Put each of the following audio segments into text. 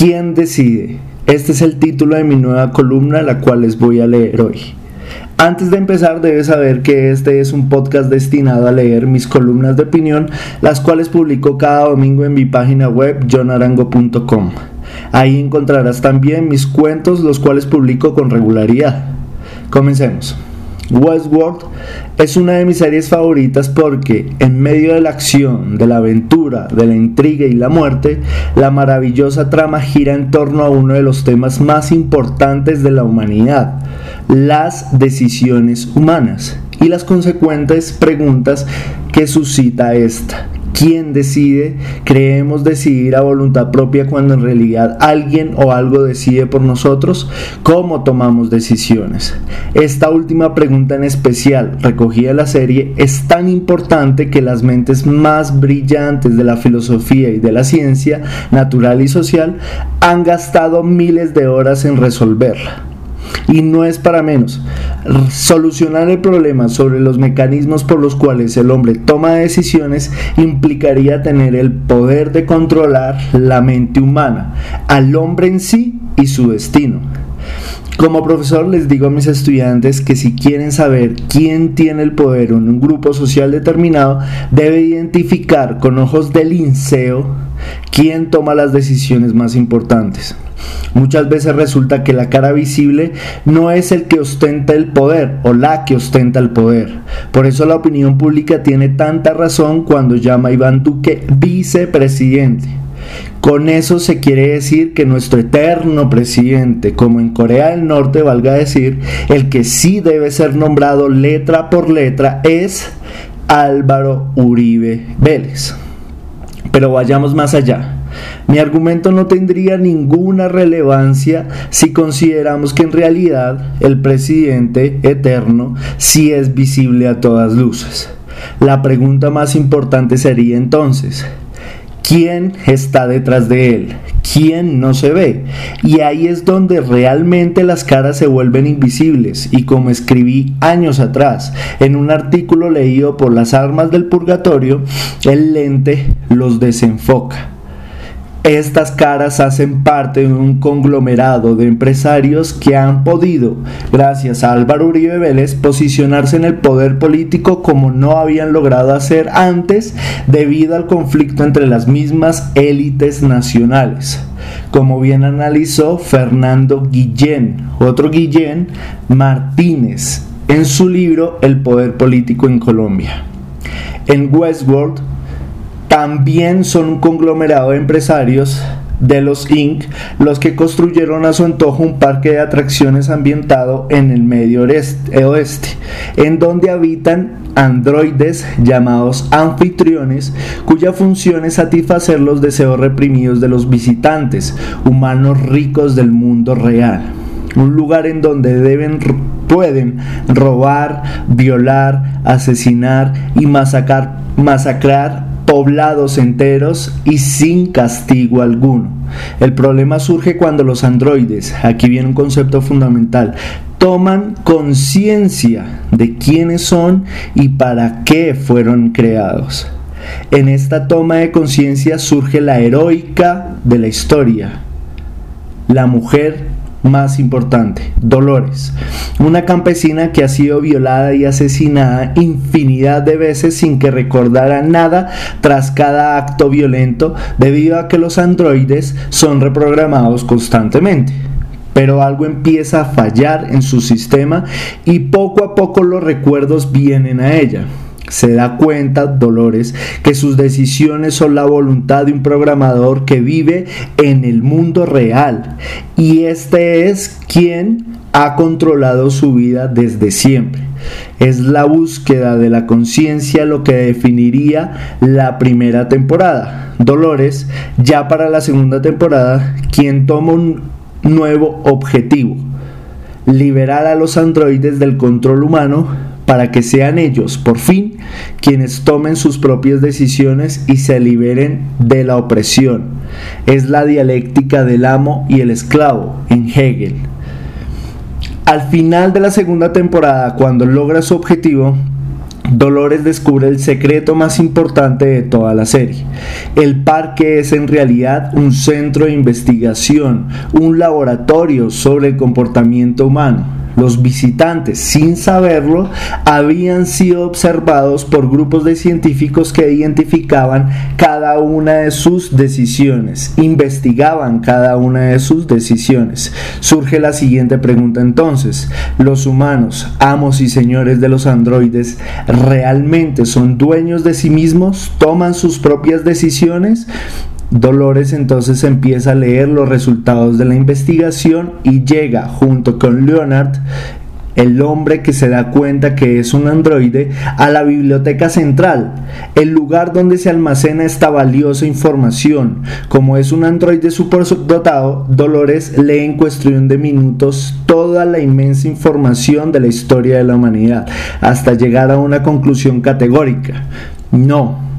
¿Quién decide? Este es el título de mi nueva columna, la cual les voy a leer hoy. Antes de empezar debes saber que este es un podcast destinado a leer mis columnas de opinión, las cuales publico cada domingo en mi página web jonarango.com. Ahí encontrarás también mis cuentos, los cuales publico con regularidad. Comencemos. Westworld es una de mis series favoritas porque en medio de la acción, de la aventura, de la intriga y la muerte, la maravillosa trama gira en torno a uno de los temas más importantes de la humanidad, las decisiones humanas y las consecuentes preguntas que suscita esta. ¿Quién decide? ¿Creemos decidir a voluntad propia cuando en realidad alguien o algo decide por nosotros? ¿Cómo tomamos decisiones? Esta última pregunta en especial, recogida en la serie, es tan importante que las mentes más brillantes de la filosofía y de la ciencia natural y social han gastado miles de horas en resolverla. Y no es para menos. Solucionar el problema sobre los mecanismos por los cuales el hombre toma decisiones implicaría tener el poder de controlar la mente humana, al hombre en sí y su destino. Como profesor les digo a mis estudiantes que si quieren saber quién tiene el poder en un grupo social determinado, debe identificar con ojos de linceo quién toma las decisiones más importantes. Muchas veces resulta que la cara visible no es el que ostenta el poder o la que ostenta el poder. Por eso la opinión pública tiene tanta razón cuando llama a Iván Duque vicepresidente. Con eso se quiere decir que nuestro eterno presidente, como en Corea del Norte valga decir, el que sí debe ser nombrado letra por letra es Álvaro Uribe Vélez. Pero vayamos más allá. Mi argumento no tendría ninguna relevancia si consideramos que en realidad el presidente eterno sí es visible a todas luces. La pregunta más importante sería entonces, ¿quién está detrás de él? ¿Quién no se ve? Y ahí es donde realmente las caras se vuelven invisibles y como escribí años atrás en un artículo leído por las armas del purgatorio, el lente los desenfoca. Estas caras hacen parte de un conglomerado de empresarios que han podido, gracias a Álvaro Uribe Vélez, posicionarse en el poder político como no habían logrado hacer antes debido al conflicto entre las mismas élites nacionales. Como bien analizó Fernando Guillén, otro Guillén Martínez, en su libro El poder político en Colombia. En Westworld, también son un conglomerado de empresarios de los Inc., los que construyeron a su antojo un parque de atracciones ambientado en el medio oeste, en donde habitan androides llamados anfitriones, cuya función es satisfacer los deseos reprimidos de los visitantes, humanos ricos del mundo real. Un lugar en donde deben pueden robar, violar, asesinar y masacrar, masacrar poblados enteros y sin castigo alguno. El problema surge cuando los androides, aquí viene un concepto fundamental, toman conciencia de quiénes son y para qué fueron creados. En esta toma de conciencia surge la heroica de la historia, la mujer más importante, Dolores, una campesina que ha sido violada y asesinada infinidad de veces sin que recordara nada tras cada acto violento debido a que los androides son reprogramados constantemente. Pero algo empieza a fallar en su sistema y poco a poco los recuerdos vienen a ella se da cuenta, Dolores, que sus decisiones son la voluntad de un programador que vive en el mundo real. Y este es quien ha controlado su vida desde siempre. Es la búsqueda de la conciencia lo que definiría la primera temporada. Dolores, ya para la segunda temporada, quien toma un nuevo objetivo. Liberar a los androides del control humano para que sean ellos, por fin, quienes tomen sus propias decisiones y se liberen de la opresión. Es la dialéctica del amo y el esclavo en Hegel. Al final de la segunda temporada, cuando logra su objetivo, Dolores descubre el secreto más importante de toda la serie. El parque es en realidad un centro de investigación, un laboratorio sobre el comportamiento humano los visitantes, sin saberlo, habían sido observados por grupos de científicos que identificaban cada una de sus decisiones, investigaban cada una de sus decisiones. Surge la siguiente pregunta entonces, ¿los humanos, amos y señores de los androides, realmente son dueños de sí mismos? ¿Toman sus propias decisiones? Dolores entonces empieza a leer los resultados de la investigación y llega junto con Leonard, el hombre que se da cuenta que es un androide, a la biblioteca central, el lugar donde se almacena esta valiosa información. Como es un androide superdotado, Dolores lee en cuestión de minutos toda la inmensa información de la historia de la humanidad, hasta llegar a una conclusión categórica. No,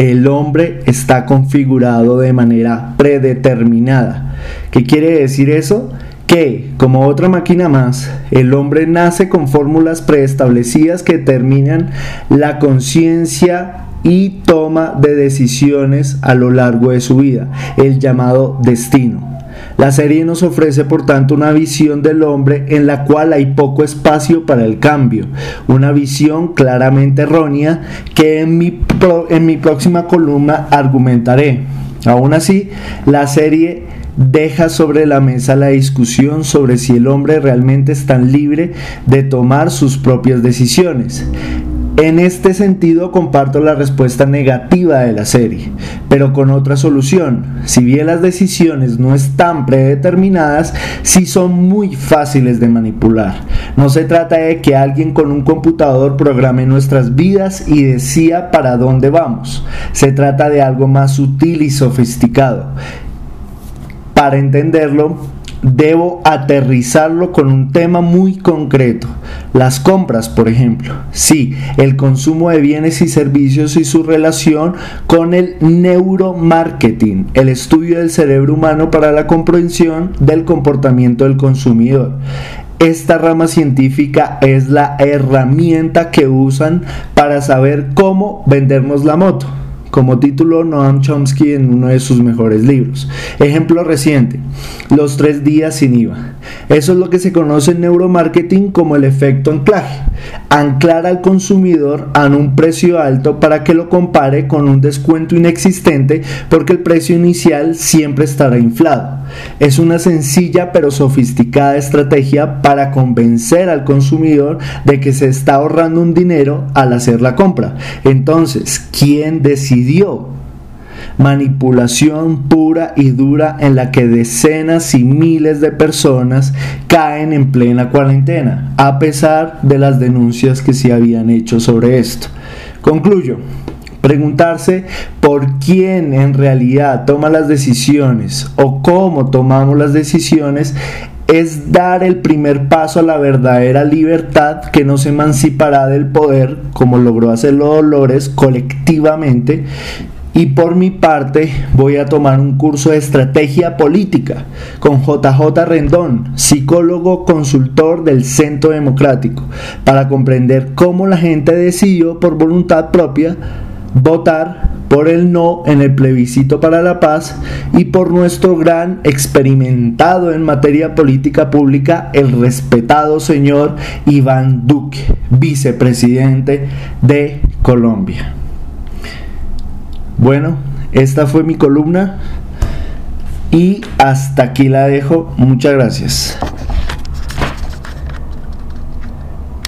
el hombre está configurado de manera predeterminada. ¿Qué quiere decir eso? Que, como otra máquina más, el hombre nace con fórmulas preestablecidas que determinan la conciencia y toma de decisiones a lo largo de su vida, el llamado destino. La serie nos ofrece por tanto una visión del hombre en la cual hay poco espacio para el cambio, una visión claramente errónea que en mi, próxima columna argumentaré. Aún así, la serie deja sobre la mesa la discusión sobre si el hombre realmente es tan libre de tomar sus propias decisiones. En este sentido comparto la respuesta negativa de la serie, pero con otra solución. Si bien las decisiones no están predeterminadas, sí son muy fáciles de manipular. No se trata de que alguien con un computador programe nuestras vidas y decía para dónde vamos. Se trata de algo más sutil y sofisticado. Para entenderlo, debo aterrizarlo con un tema muy concreto. Las compras, por ejemplo. Sí, el consumo de bienes y servicios y su relación con el neuromarketing, el estudio del cerebro humano para la comprensión del comportamiento del consumidor. Esta rama científica es la herramienta que usan para saber cómo vendernos la moto como título Noam Chomsky en uno de sus mejores libros. Ejemplo reciente, Los tres días sin IVA. Eso es lo que se conoce en neuromarketing como el efecto anclaje. Anclar al consumidor a un precio alto para que lo compare con un descuento inexistente porque el precio inicial siempre estará inflado. Es una sencilla pero sofisticada estrategia para convencer al consumidor de que se está ahorrando un dinero al hacer la compra. Entonces, ¿quién manipulación pura y dura en la que decenas y miles de personas caen en plena cuarentena, a pesar de las denuncias que se habían hecho sobre esto. Concluyo. Preguntarse por quién en realidad toma las decisiones o cómo tomamos las decisiones es dar el primer paso a la verdadera libertad que nos emancipará del poder, como logró hacerlo Dolores colectivamente, y por mi parte voy a tomar un curso de estrategia política con JJ Rendón, psicólogo consultor del Centro Democrático, para comprender cómo la gente decidió por voluntad propia votar por el no en el plebiscito para la paz y por nuestro gran experimentado en materia política pública, el respetado señor Iván Duque, vicepresidente de Colombia. Bueno, esta fue mi columna y hasta aquí la dejo. Muchas gracias.